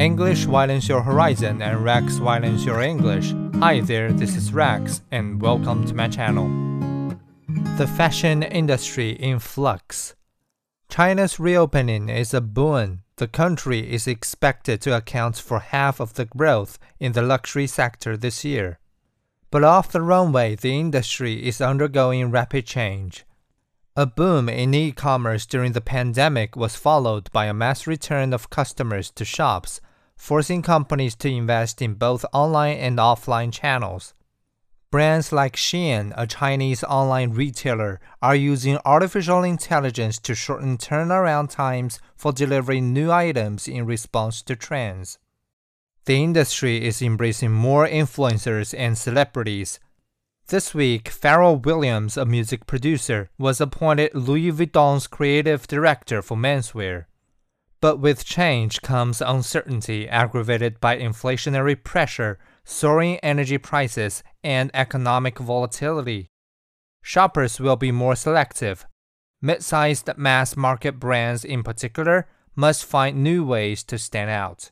English widens your horizon and Rex widens your English. Hi there, this is Rex and welcome to my channel. The fashion industry in flux. China's reopening is a boon. The country is expected to account for half of the growth in the luxury sector this year. But off the runway, the industry is undergoing rapid change. A boom in e commerce during the pandemic was followed by a mass return of customers to shops, forcing companies to invest in both online and offline channels. Brands like Shein, a Chinese online retailer, are using artificial intelligence to shorten turnaround times for delivering new items in response to trends. The industry is embracing more influencers and celebrities this week, Pharrell Williams, a music producer, was appointed Louis Vuitton's creative director for menswear. But with change comes uncertainty aggravated by inflationary pressure, soaring energy prices, and economic volatility. Shoppers will be more selective. Mid sized mass market brands, in particular, must find new ways to stand out.